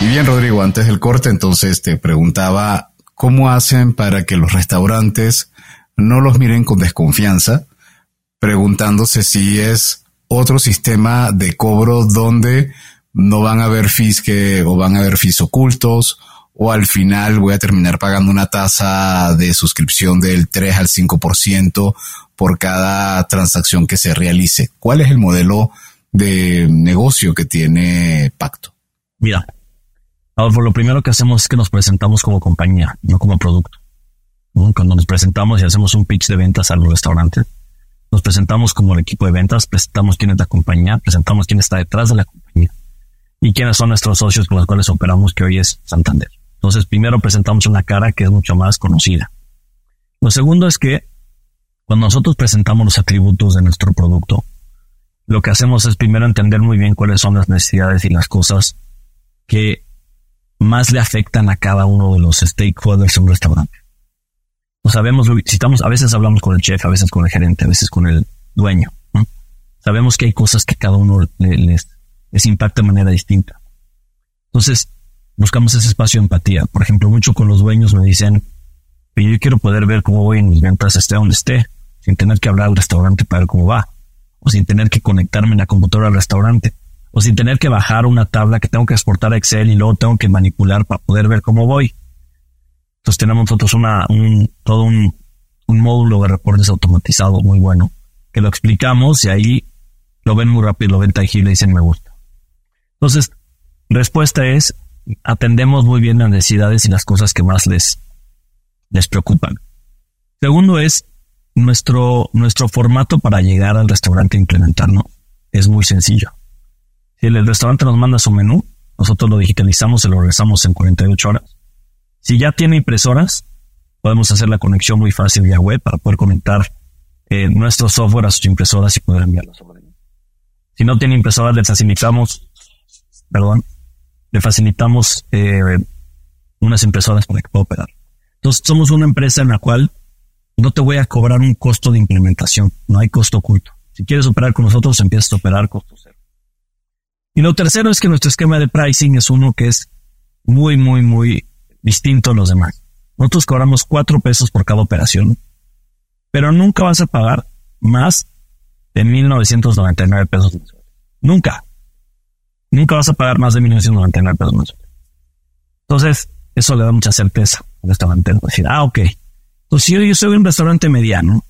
Y bien, Rodrigo, antes del corte, entonces te preguntaba cómo hacen para que los restaurantes no los miren con desconfianza, preguntándose si es otro sistema de cobro donde no van a haber fees que, o van a haber fees ocultos, o al final voy a terminar pagando una tasa de suscripción del 3 al 5% por cada transacción que se realice. ¿Cuál es el modelo de negocio que tiene Pacto? Mira, lo primero que hacemos es que nos presentamos como compañía, no como producto. Cuando nos presentamos y hacemos un pitch de ventas a los restaurantes, nos presentamos como el equipo de ventas, presentamos quién es la compañía, presentamos quién está detrás de la compañía y quiénes son nuestros socios con los cuales operamos, que hoy es Santander. Entonces, primero presentamos una cara que es mucho más conocida. Lo segundo es que cuando nosotros presentamos los atributos de nuestro producto, lo que hacemos es primero entender muy bien cuáles son las necesidades y las cosas que más le afectan a cada uno de los stakeholders en un restaurante. No sabemos, a veces hablamos con el chef, a veces con el gerente, a veces con el dueño. Sabemos que hay cosas que cada uno les, les impacta de manera distinta. Entonces, buscamos ese espacio de empatía. Por ejemplo, mucho con los dueños me dicen, yo quiero poder ver cómo voy en mis ventas, esté donde esté, sin tener que hablar al restaurante para ver cómo va, sin tener que conectarme en la computadora al restaurante, o sin tener que bajar una tabla que tengo que exportar a Excel y luego tengo que manipular para poder ver cómo voy. Entonces tenemos nosotros un, todo un, un módulo de reportes automatizado muy bueno, que lo explicamos y ahí lo ven muy rápido, lo ven tangible y dicen me gusta. Entonces, respuesta es, atendemos muy bien las necesidades y las cosas que más les, les preocupan. Segundo es, nuestro, nuestro formato para llegar al restaurante e implementarlo es muy sencillo. Si el restaurante nos manda su menú, nosotros lo digitalizamos y lo regresamos en 48 horas. Si ya tiene impresoras, podemos hacer la conexión muy fácil vía web para poder conectar eh, nuestro software a sus impresoras y poder enviarlas. Si no tiene impresoras, le facilitamos, perdón, le facilitamos eh, unas impresoras para que pueda operar. Entonces, somos una empresa en la cual no te voy a cobrar un costo de implementación, no hay costo oculto. Si quieres operar con nosotros, empiezas a operar costo cero. Y lo tercero es que nuestro esquema de pricing es uno que es muy, muy, muy distinto a los demás. Nosotros cobramos cuatro pesos por cada operación, pero nunca vas a pagar más de 1.999 pesos. Nunca. Nunca vas a pagar más de 1.999 pesos mensuales. Entonces, eso le da mucha certeza al restaurante. Decir, ah, ok. Entonces, si yo, soy un restaurante mediano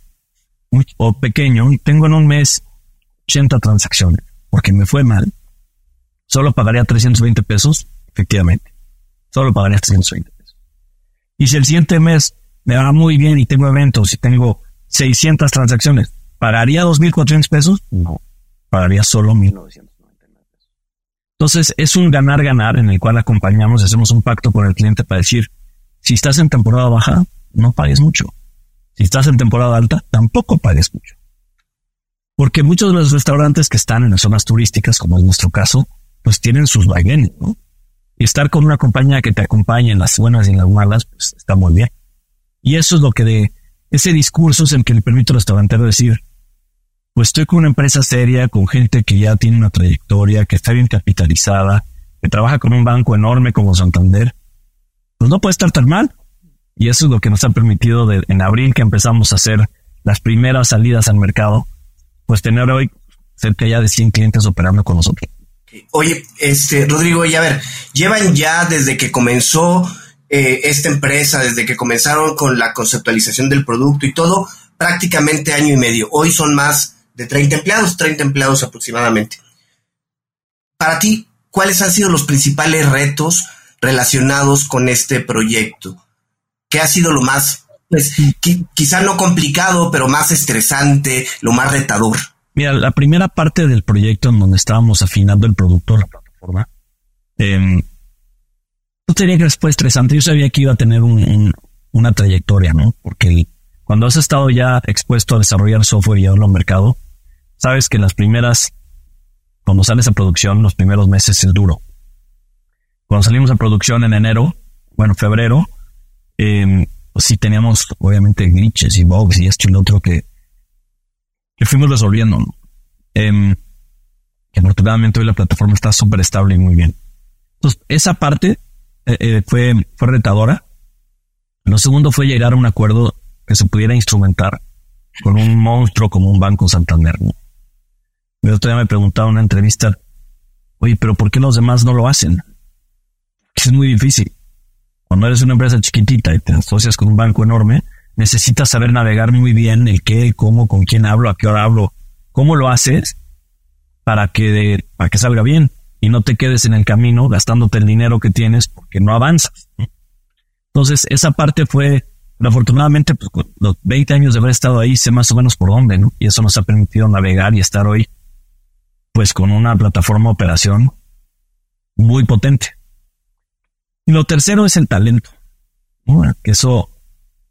o pequeño y tengo en un mes 80 transacciones porque me fue mal, solo pagaría 320 pesos, efectivamente. Solo pagaría 320 pesos. Y si el siguiente mes me va muy bien y tengo eventos y tengo 600 transacciones, ¿pagaría 2.400 pesos? No, pagaría solo 1.999 pesos. Entonces es un ganar-ganar en el cual acompañamos y hacemos un pacto con el cliente para decir, si estás en temporada baja, no pagues mucho. Si estás en temporada alta, tampoco pagues mucho. Porque muchos de los restaurantes que están en las zonas turísticas, como es nuestro caso, pues tienen sus vaivenes, ¿no? Y estar con una compañía que te acompañe en las buenas y en las malas, pues está muy bien. Y eso es lo que de ese discurso es el que le permite al restaurantero decir, pues estoy con una empresa seria, con gente que ya tiene una trayectoria, que está bien capitalizada, que trabaja con un banco enorme como Santander, pues no puede estar tan mal. Y eso es lo que nos ha permitido en abril que empezamos a hacer las primeras salidas al mercado, pues tener hoy cerca ya de 100 clientes operando con nosotros. Oye, este, Rodrigo, y a ver, llevan ya desde que comenzó eh, esta empresa, desde que comenzaron con la conceptualización del producto y todo, prácticamente año y medio. Hoy son más de 30 empleados, 30 empleados aproximadamente. Para ti, ¿cuáles han sido los principales retos relacionados con este proyecto? ¿Qué ha sido lo más, pues, quizá no complicado, pero más estresante, lo más retador? Mira, la primera parte del proyecto en donde estábamos afinando el producto, la plataforma, eh, no tenía que ser estresante. Yo sabía que iba a tener una trayectoria, ¿no? Porque cuando has estado ya expuesto a desarrollar software y llevarlo al mercado, sabes que las primeras, cuando sales a producción, los primeros meses es duro. Cuando salimos a producción en enero, bueno, febrero, eh, pues sí teníamos obviamente glitches y bugs y esto y lo otro que que fuimos resolviendo. Eh, que afortunadamente hoy la plataforma está súper estable y muy bien. Entonces, esa parte eh, eh, fue, fue retadora. Lo segundo fue llegar a un acuerdo que se pudiera instrumentar con un monstruo como un banco Santander. El otro día me preguntaba en una entrevista, oye, pero ¿por qué los demás no lo hacen? Es muy difícil. Cuando eres una empresa chiquitita y te asocias con un banco enorme, necesitas saber navegar muy bien el qué, cómo, con quién hablo, a qué hora hablo, cómo lo haces para que, para que salga bien y no te quedes en el camino gastándote el dinero que tienes porque no avanzas. Entonces, esa parte fue, afortunadamente, pues, los 20 años de haber estado ahí, sé más o menos por dónde, ¿no? Y eso nos ha permitido navegar y estar hoy, pues, con una plataforma de operación muy potente. Y lo tercero es el talento. Que eso,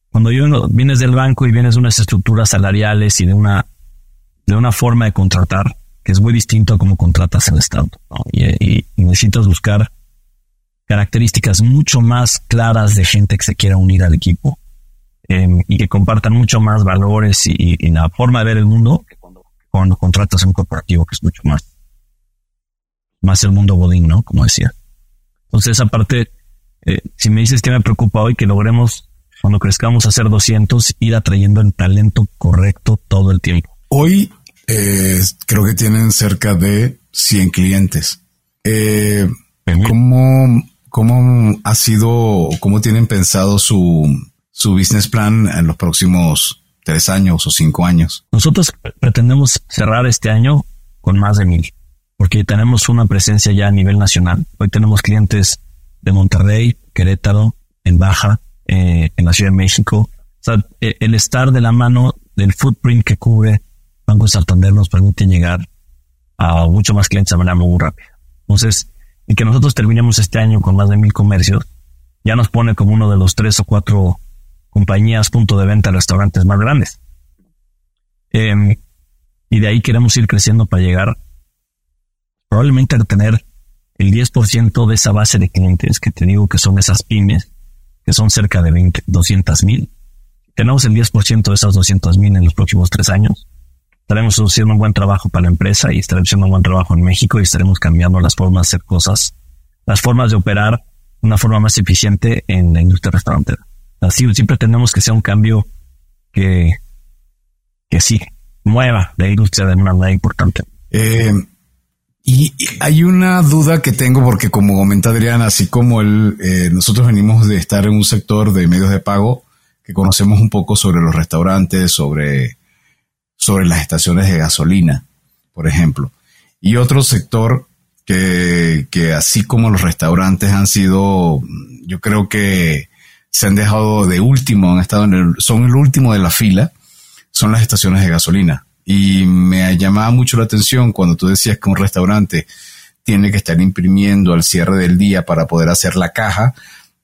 cuando yo vienes del banco y vienes de unas estructuras salariales y de una, de una forma de contratar, que es muy distinto a cómo contratas el Estado. ¿no? Y, necesitas buscar características mucho más claras de gente que se quiera unir al equipo eh, y que compartan mucho más valores y, la forma de ver el mundo que cuando, contratas un corporativo que es mucho más más el mundo bodín, ¿no? Como decía. Entonces, esa parte, eh, si me dices que me preocupa hoy, que logremos, cuando crezcamos a ser 200, ir atrayendo el talento correcto todo el tiempo. Hoy eh, creo que tienen cerca de 100 clientes. Eh, ¿cómo, ¿Cómo ha sido, cómo tienen pensado su, su business plan en los próximos tres años o cinco años? Nosotros pretendemos cerrar este año con más de mil porque tenemos una presencia ya a nivel nacional. Hoy tenemos clientes de Monterrey, Querétaro, en Baja, eh, en la Ciudad de México. O sea, e, el estar de la mano del footprint que cubre Banco Santander nos permite llegar a mucho más clientes de manera muy rápida. Entonces, y que nosotros terminemos este año con más de mil comercios, ya nos pone como uno de los tres o cuatro compañías punto de venta de restaurantes más grandes. Eh, y de ahí queremos ir creciendo para llegar probablemente tener el 10% de esa base de clientes que te digo que son esas pymes, que son cerca de 20, 200 mil. Tenemos el 10% de esas 200 mil en los próximos tres años. Estaremos haciendo un buen trabajo para la empresa y estaremos haciendo un buen trabajo en México y estaremos cambiando las formas de hacer cosas, las formas de operar de una forma más eficiente en la industria restaurantera. Así siempre tenemos que ser un cambio que, que sí, mueva la industria de una manera importante. Eh, y hay una duda que tengo porque como comenta Adrián, así como él, eh, nosotros venimos de estar en un sector de medios de pago que conocemos un poco sobre los restaurantes, sobre, sobre las estaciones de gasolina, por ejemplo. Y otro sector que, que así como los restaurantes han sido, yo creo que se han dejado de último, han estado en el, son el último de la fila, son las estaciones de gasolina. Y me llamaba mucho la atención cuando tú decías que un restaurante tiene que estar imprimiendo al cierre del día para poder hacer la caja.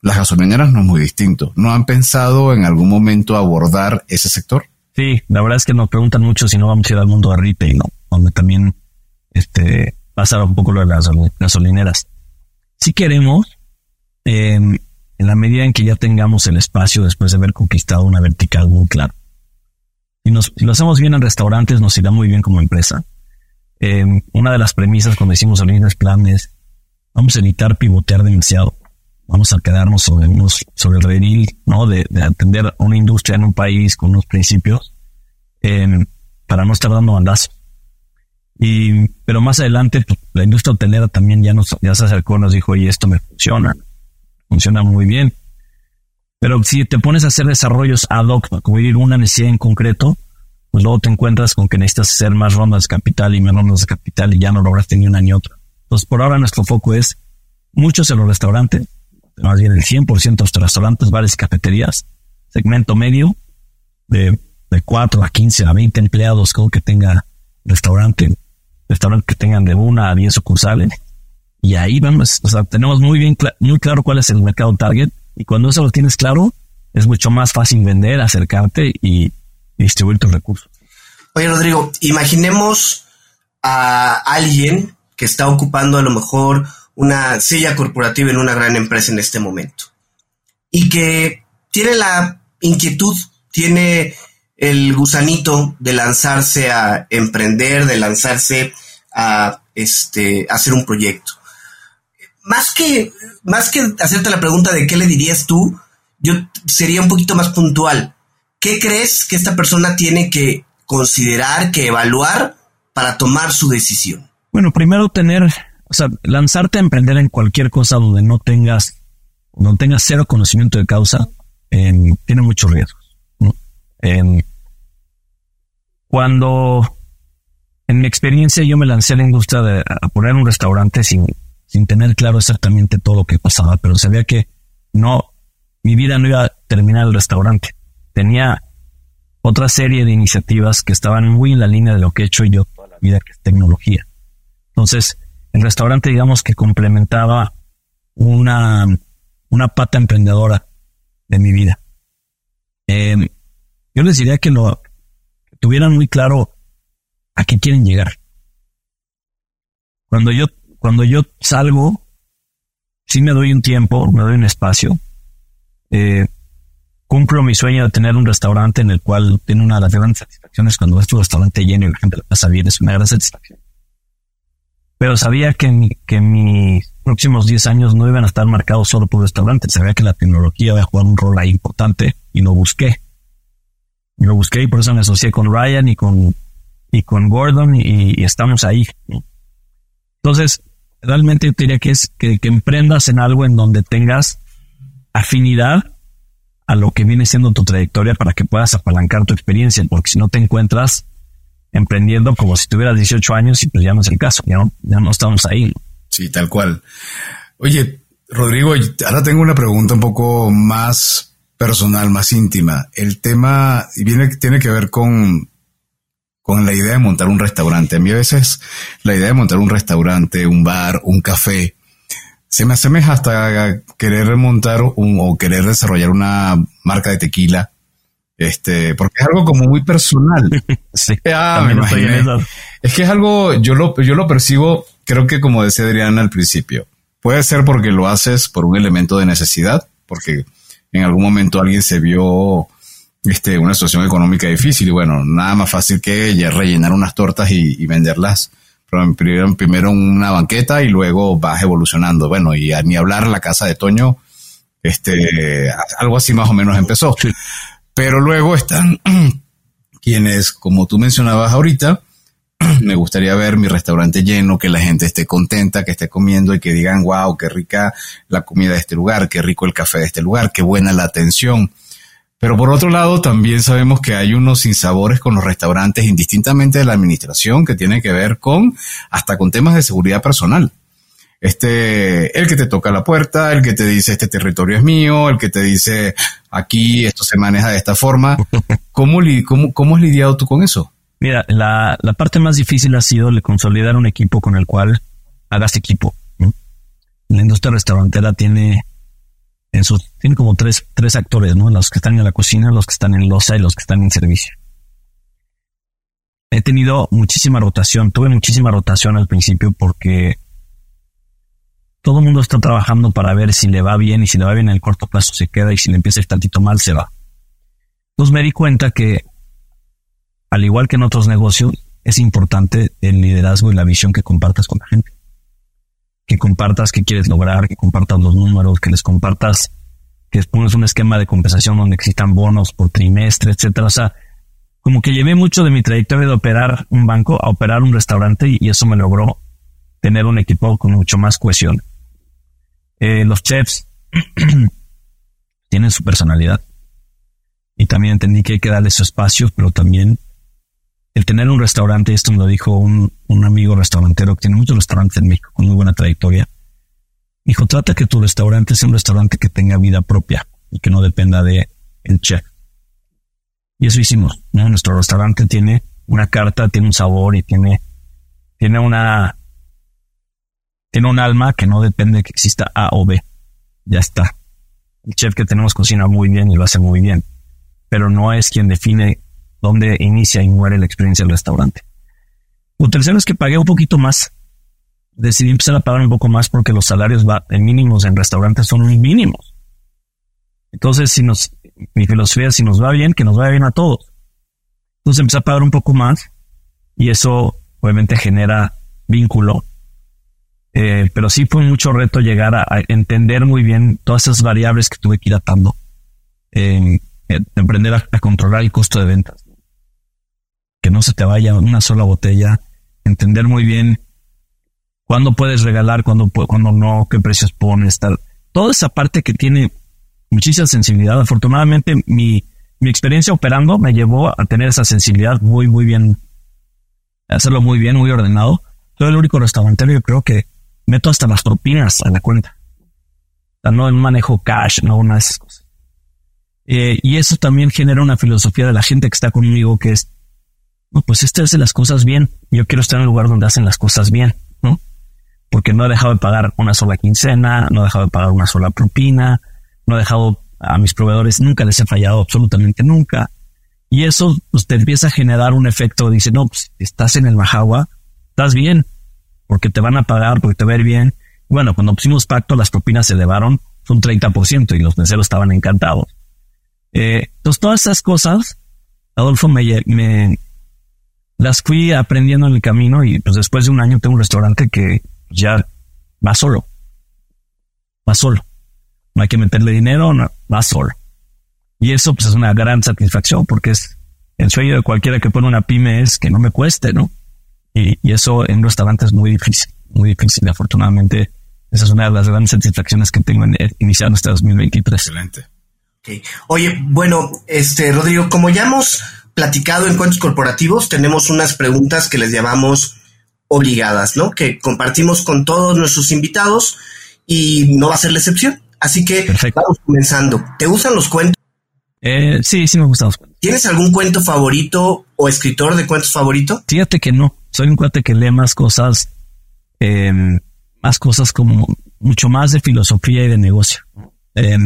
Las gasolineras no es muy distinto. ¿No han pensado en algún momento abordar ese sector? Sí, la verdad es que nos preguntan mucho si no vamos a ir al mundo de retail, ¿no? Donde también este, pasa un poco lo de las gasolineras. Si queremos, eh, en la medida en que ya tengamos el espacio después de haber conquistado una vertical muy clara. Y nos, lo hacemos bien en restaurantes, nos irá muy bien como empresa. Eh, una de las premisas cuando hicimos el business plan es vamos a evitar pivotear demasiado. Vamos a quedarnos sobre unos, sobre el redil, ¿no? De, de atender una industria en un país con unos principios, eh, para no estar dando bandazo. Y, pero más adelante, pues, la industria hotelera también ya nos, ya se acercó, nos dijo, oye, esto me funciona. Funciona muy bien. Pero si te pones a hacer desarrollos ad hoc para cubrir una necesidad en concreto, pues luego te encuentras con que necesitas hacer más rondas de capital y más rondas de capital y ya no lograste ni una ni otra. Entonces, por ahora nuestro foco es muchos en los restaurantes, más bien el 100% de los restaurantes, bares y cafeterías, segmento medio de, de 4 a 15 a 20 empleados, como que tenga restaurante, restaurantes que tengan de una a 10 sucursales. Y ahí vamos, o sea, tenemos muy bien, muy claro cuál es el mercado target y cuando eso lo tienes claro, es mucho más fácil vender, acercarte y distribuir tus recursos. Oye, Rodrigo, imaginemos a alguien que está ocupando a lo mejor una silla corporativa en una gran empresa en este momento y que tiene la inquietud, tiene el gusanito de lanzarse a emprender, de lanzarse a este, hacer un proyecto más que, más que hacerte la pregunta de qué le dirías tú, yo sería un poquito más puntual. ¿Qué crees que esta persona tiene que considerar, que evaluar para tomar su decisión? Bueno, primero tener, o sea, lanzarte a emprender en cualquier cosa donde no tengas, no tengas cero conocimiento de causa, tiene muchos riesgos. cuando, en mi experiencia, yo me lancé a la industria de a poner un restaurante sin sin tener claro exactamente todo lo que pasaba, pero sabía que no, mi vida no iba a terminar el restaurante. Tenía otra serie de iniciativas que estaban muy en la línea de lo que he hecho yo toda la vida, que es tecnología. Entonces, el restaurante, digamos que complementaba una, una pata emprendedora de mi vida. Em, yo les diría que lo que tuvieran muy claro a qué quieren llegar. Cuando yo, cuando yo salgo, sí me doy un tiempo, me doy un espacio. Eh, cumplo mi sueño de tener un restaurante en el cual tiene una de las grandes satisfacciones cuando ves tu restaurante lleno y la gente la pasa bien, es una gran satisfacción. Pero sabía que, que mis próximos 10 años no iban a estar marcados solo por restaurantes. Sabía que la tecnología iba a jugar un rol ahí importante y lo busqué. Y lo busqué y por eso me asocié con Ryan y con, y con Gordon y, estamos ahí. Entonces, realmente yo diría que es que, emprendas en algo en donde tengas afinidad a lo que viene siendo tu trayectoria para que puedas apalancar tu experiencia, porque si no te encuentras emprendiendo como si tuvieras 18 años y pues ya no es el caso, ya no, ya no estamos ahí. Sí, tal cual. Oye, Rodrigo, ahora tengo una pregunta un poco más personal, más íntima. El tema viene, tiene que ver con con la idea de montar un restaurante. A mí a veces la idea de montar un restaurante, un bar, un café, se me asemeja hasta querer montar un, o querer desarrollar una marca de tequila. Este, porque es algo como muy personal. sí, ah, me Es que es algo, yo lo, yo lo percibo, creo que como decía Adriana al principio, puede ser porque lo haces por un elemento de necesidad, porque en algún momento alguien se vio este, una situación económica difícil y bueno, nada más fácil que ya rellenar unas tortas y, venderlas primero, primero una banqueta y luego vas evolucionando. Bueno, y a, ni hablar la casa de Toño, este, algo así más o menos empezó. Pero luego están quienes, como tú mencionabas ahorita, me gustaría ver mi restaurante lleno, que la gente esté contenta, que esté comiendo y que digan, wow, qué rica la comida de este lugar, qué rico el café de este lugar, qué buena la atención. Pero por otro lado, también sabemos que hay unos sinsabores con los restaurantes, indistintamente de la administración, que tiene que ver con hasta con temas de seguridad personal. Este, el que te toca la puerta, el que te dice este territorio es mío, el que te dice aquí esto se maneja de esta forma. ¿Cómo, cómo, cómo has lidiado tú con eso? Mira, la, la parte más difícil ha sido el consolidar un equipo con el cual hagas equipo. La industria restaurantera tiene en tiene como tres, tres actores, ¿no? Los que están en la cocina, los que están en losa y los que están en servicio. He tenido muchísima rotación, tuve muchísima rotación al principio porque todo el mundo está trabajando para ver si le va bien y si le va bien en el corto plazo se queda y si le empieza a ir tantito mal se va. Entonces me di cuenta que, al igual que en otros negocios, es importante el liderazgo y la visión que compartas con la gente que compartas qué quieres lograr, que compartas los números, que les compartas, que pongas un esquema de compensación donde existan bonos por trimestre, etcétera. O sea, como que llevé mucho de mi trayectoria de operar un banco a operar un restaurante y, eso me logró tener un equipo con mucho más cohesión. Eh, los chefs tienen su personalidad y también entendí que hay que darle su espacio, pero también el tener un restaurante, esto me lo dijo un, amigo restaurantero que tiene muchos restaurantes en México con muy buena trayectoria. Dijo, trata que tu restaurante sea un restaurante que tenga vida propia y que no dependa de el chef. Y eso hicimos. Nuestro restaurante tiene una carta, tiene un sabor y tiene, tiene una, tiene un alma que no depende de que exista A o B. Ya está. El chef que tenemos cocina muy bien y lo hace muy bien, pero no es quien define donde inicia y muere la experiencia del restaurante. Lo tercero es que pagué un poquito más. Decidí empezar a pagar un poco más porque los salarios mínimos en restaurantes son mínimos. Entonces, si nos, mi filosofía es si nos va bien, que nos vaya bien a todos. Entonces empecé a pagar un poco más y eso obviamente genera vínculo. Eh, pero sí fue mucho reto llegar a, entender muy bien todas esas variables que tuve que ir atando. Eh, aprender a, controlar el costo de ventas que no se te vaya una sola botella, entender muy bien cuándo puedes regalar, cuándo, cuándo no, qué precios pones, tal. Toda esa parte que tiene muchísima sensibilidad. Afortunadamente, mi, mi experiencia operando me llevó a tener esa sensibilidad muy, muy bien, hacerlo muy bien, muy ordenado. Soy el único restaurantero, yo creo que meto hasta las propinas a la cuenta. O sea, no manejo cash, no una de esas cosas. Eh, y eso también genera una filosofía de la gente que está conmigo que es, no, pues este hace las cosas bien. Yo quiero estar en un lugar donde hacen las cosas bien, ¿no? Porque no he dejado de pagar una sola quincena, no he dejado de pagar una sola propina, no he dejado a mis proveedores, nunca les he fallado absolutamente nunca. Y eso pues, te empieza a generar un efecto, dice, no, pues estás en el Majagua, estás bien, porque te van a pagar, porque te va a ir bien. Bueno, cuando pusimos pacto, las propinas se elevaron un 30% y los meseros estaban encantados. Eh, entonces, todas esas cosas, Adolfo, me, me, las fui aprendiendo en el camino y pues después de un año tengo un restaurante que ya va solo. Va solo. No hay que meterle dinero, no, va solo. Y eso pues es una gran satisfacción porque es el sueño de cualquiera que pone una pyme es que no me cueste, ¿no? Y, y eso en un restaurante es muy difícil, muy difícil. Afortunadamente, esa es una de las grandes satisfacciones que tengo en iniciar este 2023. Excelente. Okay. Oye, bueno, este Rodrigo, como ya hemos platicado en cuentos corporativos, tenemos unas preguntas que les llamamos obligadas, ¿no? Que compartimos con todos nuestros invitados y no va a ser la excepción. Así que vamos comenzando. ¿Te gustan los cuentos? Eh, sí, sí me gustan los cuentos. ¿Tienes algún cuento favorito o escritor de cuentos favorito? Fíjate que no. Soy un cuate que lee más cosas, eh, más cosas como mucho más de filosofía y de negocio. Eh,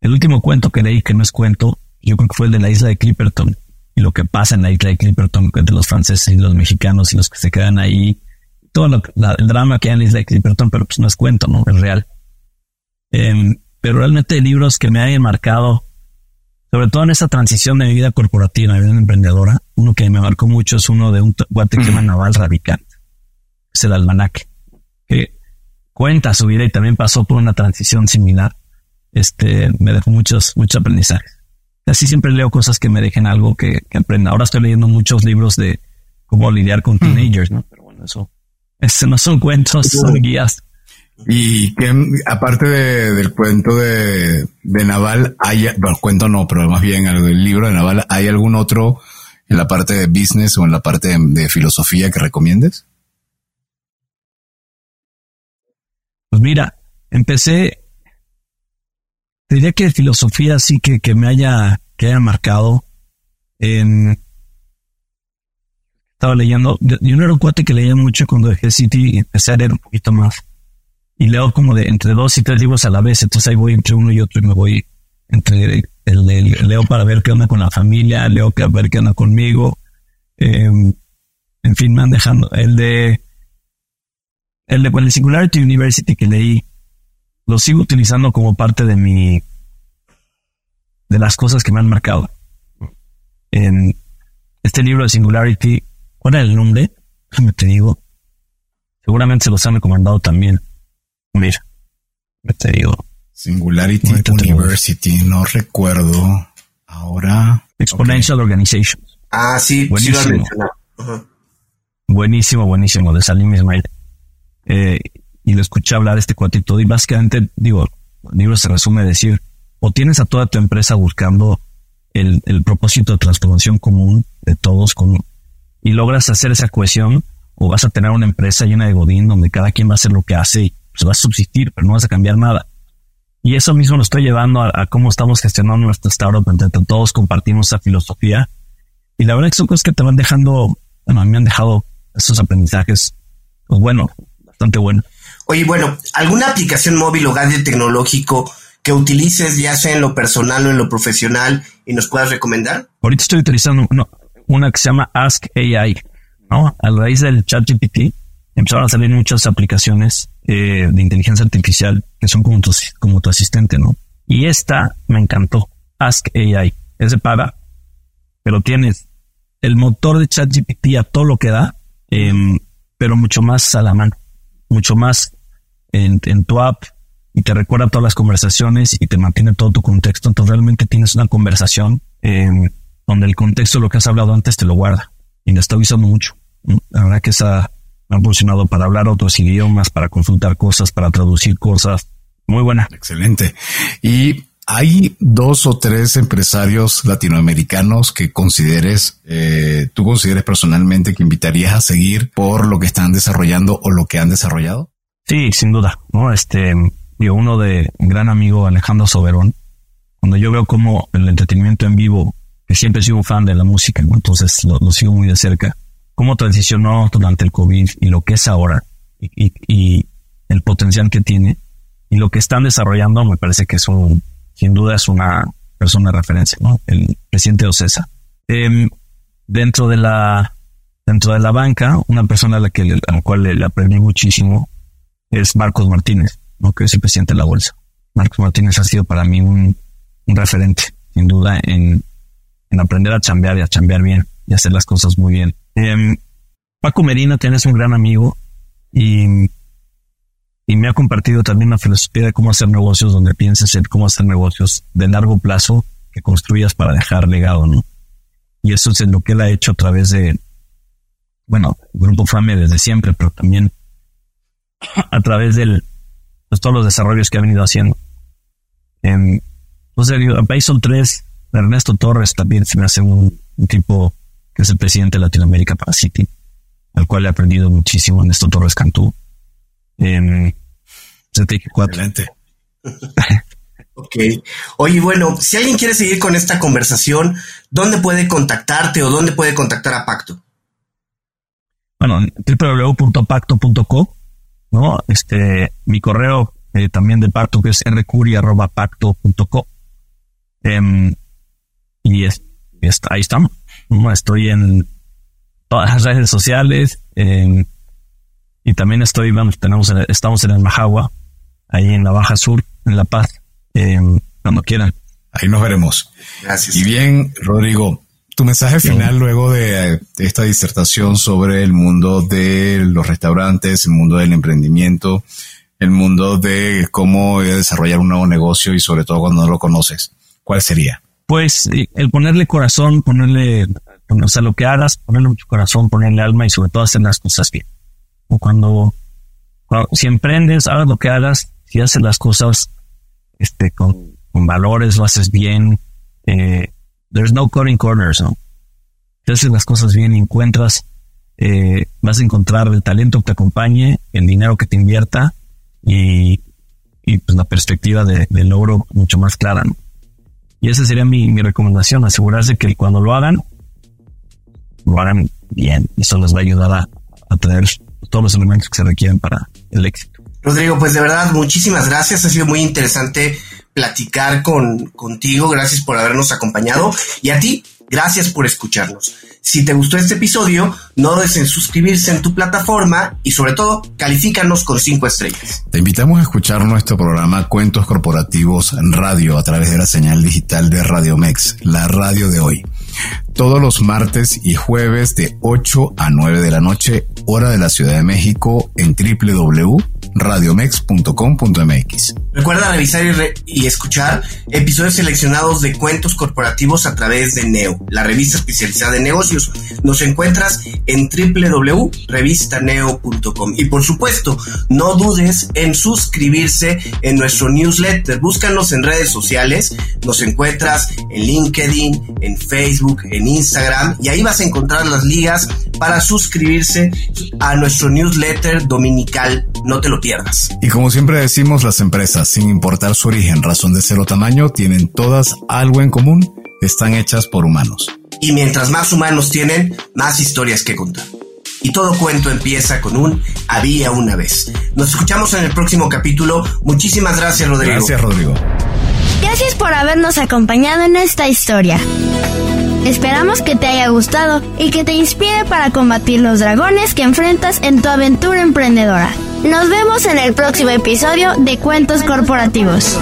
el último cuento que leí, que no es cuento, yo creo que fue el de la isla de Clipperton y lo que pasa en la isla de Clipperton entre los franceses y los mexicanos y los que se quedan ahí. Todo lo, el drama que hay en la isla de Clipperton, pero pues no es cuento, ¿no? Es real. Eh, pero realmente libros que me hayan marcado, sobre todo en esa transición de mi vida corporativa, mi vida emprendedora, uno que me marcó mucho es uno de un guate que se llama Naval Ravikant. Es el almanaque, que cuenta su vida y también pasó por una transición similar. Este me dejó muchos, muchos aprendizajes. Así siempre leo cosas que me dejen algo que, que aprenda. Ahora estoy leyendo muchos libros de cómo lidiar con teenagers, ¿no? Pero bueno, eso, eso no son cuentos, son guías. Y que aparte de, del cuento de, de Naval, hay, bueno, cuento no, pero más bien del libro de Naval, ¿hay algún otro en la parte de business o en la parte de, de filosofía que recomiendes? Pues mira, empecé, diría que filosofía sí que, que me haya, que haya marcado estaba leyendo, yo no era un cuate que leía mucho cuando dejé City y empecé a leer un poquito más y leo como de entre dos y tres libros a la vez. Entonces ahí voy entre uno y otro y me voy entre el, leo para ver qué onda con la familia, leo para ver qué onda conmigo. Em, en fin, me han dejando. El de el de el Singularity University que leí, lo sigo utilizando como parte de mi de las cosas que me han marcado. En este libro de Singularity, ¿cuál era el nombre? Déjame te digo. Seguramente se los han recomendado también. Mira, te digo. Singularity University, no recuerdo. Ahora. Exponential okay. Organization. Ah, sí, buenísimo. Sí uh -huh. Buenísimo, buenísimo, de Salim Ismail. Eh, y lo escuché hablar este cuatito y básicamente, digo, el libro se resume a decir, o tienes a toda tu empresa buscando el, el propósito de transformación común de todos con, y logras hacer esa cohesión, o vas a tener una empresa llena de godín donde cada quien va a hacer lo que hace y pues vas a subsistir, pero no vas a cambiar nada. Y eso mismo lo estoy llevando a, a cómo estamos gestionando nuestra startup, entre todos compartimos esa filosofía. Y la verdad es que son cosas que te van dejando, bueno, a mí me han dejado esos aprendizajes, pues bueno, bastante bueno. Oye, bueno, ¿alguna aplicación móvil o gadget tecnológico que utilices, ya sea en lo personal o en lo profesional, y nos puedas recomendar? Ahorita estoy utilizando una, que se llama Ask AI, ¿no? A raíz del ChatGPT empezaron a salir muchas aplicaciones eh, de inteligencia artificial que son como tu, como tu asistente, ¿no? Y esta me encantó, Ask AI. Es de paga, pero tienes el motor de ChatGPT a todo lo que da, eh, pero mucho más a la mano, mucho más en, tu app y te recuerda todas las conversaciones y te mantiene todo tu contexto. Entonces realmente tienes una conversación eh, donde el contexto de lo que has hablado antes te lo guarda y lo está usando mucho. La verdad que esa me ha funcionado para hablar otros idiomas, para consultar cosas, para traducir cosas. Muy buena. Excelente. Y hay dos o tres empresarios latinoamericanos que consideres, eh, tú consideres personalmente que invitarías a seguir por lo que están desarrollando o lo que han desarrollado. Sí, sin duda. No, este, yo uno de gran amigo Alejandro Soberón, cuando yo veo como el entretenimiento en vivo, que siempre he sido un fan de la música, entonces lo, sigo muy de cerca, cómo transicionó durante el COVID y lo que es ahora y, y, el potencial que tiene y lo que están desarrollando, me parece que es un, sin duda es una persona de referencia, ¿no? El presidente de OCESA. Em, dentro de la dentro de la banca, una persona a la que a la cual le, aprendí muchísimo es Marcos Martínez, ¿no? que es el presidente de la bolsa. Marcos Martínez ha sido para mí un, referente, sin duda, en, aprender a chambear y a chambear bien y hacer las cosas muy bien. Em, Paco Medina tienes un gran amigo y, y me ha compartido también la filosofía de cómo hacer negocios donde pienses en cómo hacer negocios de largo plazo que construyas para dejar legado, ¿no? Y eso es lo que él ha hecho a través de, bueno, Grupo FAME desde siempre, pero también a través de pues, todos los desarrollos que ha venido haciendo. En, entonces, Basel 3, Ernesto Torres también se me hace un, tipo que es el presidente de Latinoamérica para City, al cual he aprendido muchísimo, Ernesto Torres Cantú. En 74. Excelente. Ok. Oye, bueno, si alguien quiere seguir con esta conversación, ¿dónde puede contactarte o dónde puede contactar a Pacto? Bueno, www.pacto.co, ¿no? Este, mi correo eh, también de Pacto que es rcuri.pacto.co. Eh, em, y es, ahí estamos. Estoy en todas las redes sociales. Em, y también estoy, bueno, tenemos, estamos en el Majagua, ahí en la Baja Sur, en La Paz. Em, cuando quieran. Ahí nos veremos. Gracias. Y bien, Rodrigo, tu mensaje final luego de, esta disertación sobre el mundo de los restaurantes, el mundo del emprendimiento, el mundo de cómo desarrollar un nuevo negocio y sobre todo cuando no lo conoces. ¿Cuál sería? Pues eh, el ponerle corazón, ponerle, o sea, lo que hagas, ponerle mucho corazón, ponerle alma y sobre todo hacer las cosas bien. O cuando, cuando si emprendes, hagas lo que hagas, si haces las cosas este, con, valores, lo haces bien. Eh, there's no cutting corners, ¿no? Si haces las cosas bien y encuentras, eh, vas a encontrar el talento que te acompañe, el dinero que te invierta y, y pues la perspectiva de, logro mucho más clara, ¿no? Y esa sería mi, mi recomendación, asegurarse que cuando lo hagan, lo hagan bien. Eso les va a ayudar a, a tener todos los elementos que se requieren para el éxito. Rodrigo, pues de verdad, muchísimas gracias. Ha sido muy interesante platicar con, contigo. Gracias por habernos acompañado. Y a ti, gracias por escucharnos. Si te gustó este episodio, no dudes en suscribirse en tu plataforma y sobre todo, califícanos con cinco estrellas. Te invitamos a escuchar nuestro programa Cuentos Corporativos en Radio a través de la señal digital de Radio Mex, la radio de hoy. Todos los martes y jueves de 8 a 9 de la noche, hora de la Ciudad de México en www radiomex.com.mx. Recuerda revisar y, escuchar episodios seleccionados de cuentos corporativos a través de Neo, la revista especializada en negocios. Nos encuentras en www.revistaneo.com. Y por supuesto, no dudes en suscribirse en nuestro newsletter. Búscanos en redes sociales. Nos encuentras en LinkedIn, en Facebook, en Instagram. Y ahí vas a encontrar las ligas para suscribirse a nuestro newsletter dominical. No te lo pierdas. Y como siempre decimos, las empresas, sin importar su origen, razón de ser o tamaño, tienen todas algo en común, están hechas por humanos. Y mientras más humanos tienen, más historias que contar. Y todo cuento empieza con un había una vez. Nos escuchamos en el próximo capítulo. Muchísimas gracias, Rodrigo. Gracias, Rodrigo. Gracias por habernos acompañado en esta historia. Esperamos que te haya gustado y que te inspire para combatir los dragones que enfrentas en tu aventura emprendedora. Nos vemos en el próximo episodio de Cuentos Corporativos.